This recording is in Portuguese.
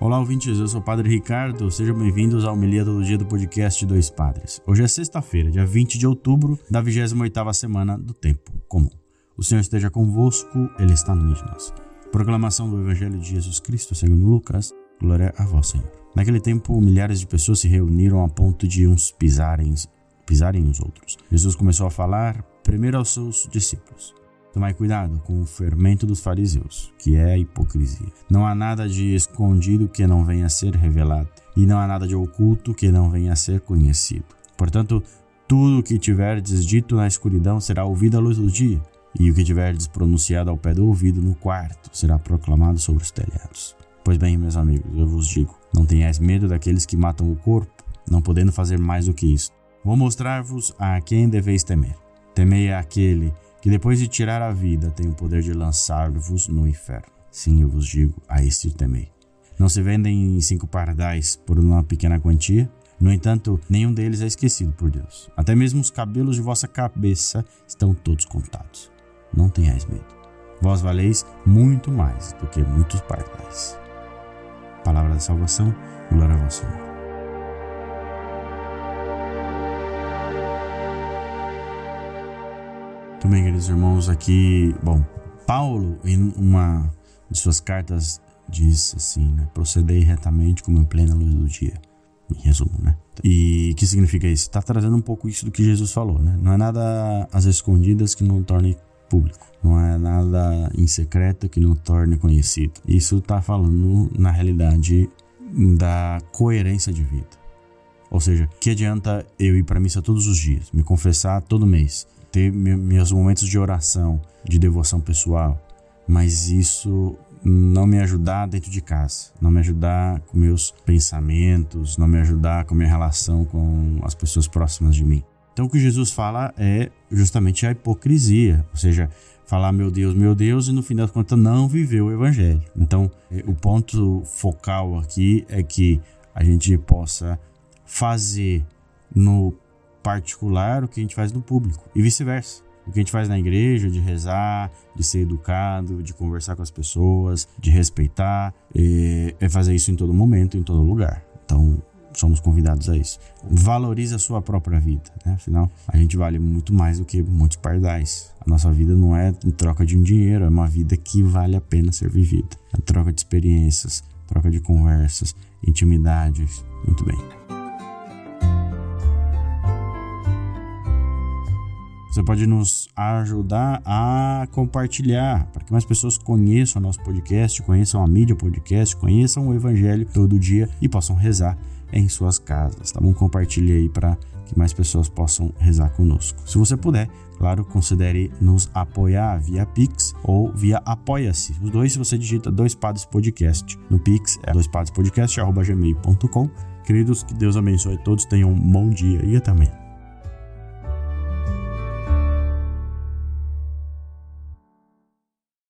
Olá, ouvintes, eu sou o Padre Ricardo, sejam bem-vindos ao Homilia Todo Dia do podcast Dois Padres. Hoje é sexta-feira, dia 20 de outubro da 28ª semana do Tempo Comum. O Senhor esteja convosco, Ele está no meio de nós. Proclamação do Evangelho de Jesus Cristo segundo Lucas, glória a vós, Senhor. Naquele tempo, milhares de pessoas se reuniram a ponto de uns pisarem, pisarem os outros. Jesus começou a falar primeiro aos seus discípulos. Tomai cuidado com o fermento dos fariseus, que é a hipocrisia. Não há nada de escondido que não venha a ser revelado, e não há nada de oculto que não venha a ser conhecido. Portanto, tudo o que tiverdes dito na escuridão será ouvido à luz do dia, e o que tiverdes pronunciado ao pé do ouvido no quarto será proclamado sobre os telhados. Pois bem, meus amigos, eu vos digo: não tenhais medo daqueles que matam o corpo, não podendo fazer mais do que isto. Vou mostrar-vos a quem deveis temer. Temei aquele que depois de tirar a vida tem o poder de lançar-vos no inferno. Sim, eu vos digo, a este temei. Não se vendem cinco pardais por uma pequena quantia? No entanto, nenhum deles é esquecido por Deus. Até mesmo os cabelos de vossa cabeça estão todos contados. Não tenhais medo. Vós valeis muito mais do que muitos pardais. Palavra da salvação, glória a vós, Senhor. Muito bem, queridos irmãos, aqui, bom, Paulo, em uma de suas cartas, diz assim, né? Procedei retamente como em plena luz do dia. Em resumo, né? E que significa isso? Está trazendo um pouco isso do que Jesus falou, né? Não é nada às escondidas que não torne público. Não é nada em secreto que não torne conhecido. Isso está falando, na realidade, da coerência de vida. Ou seja, que adianta eu ir para missa todos os dias, me confessar todo mês, ter meus momentos de oração, de devoção pessoal, mas isso não me ajudar dentro de casa, não me ajudar com meus pensamentos, não me ajudar com minha relação com as pessoas próximas de mim. Então o que Jesus fala é justamente a hipocrisia, ou seja, falar meu Deus, meu Deus e no final das contas não viver o evangelho. Então é, o ponto focal aqui é que a gente possa fazer no particular o que a gente faz no público e vice-versa. O que a gente faz na igreja, de rezar, de ser educado, de conversar com as pessoas, de respeitar, é, é fazer isso em todo momento, em todo lugar. Então, somos convidados a isso. Valorize a sua própria vida, né? Afinal, a gente vale muito mais do que muitos pardais. A nossa vida não é em troca de um dinheiro, é uma vida que vale a pena ser vivida. É troca de experiências, troca de conversas, intimidades. Muito bem. Você pode nos ajudar a compartilhar para que mais pessoas conheçam o nosso podcast, conheçam a mídia podcast, conheçam o Evangelho todo dia e possam rezar em suas casas. Tá bom? Compartilhe aí para que mais pessoas possam rezar conosco. Se você puder, claro, considere nos apoiar via Pix ou via Apoia-se. Os dois, se você digita Dois Padres Podcast no Pix, é doispadespodcast.gmail.com. Queridos, que Deus abençoe todos, tenham um bom dia e até amanhã.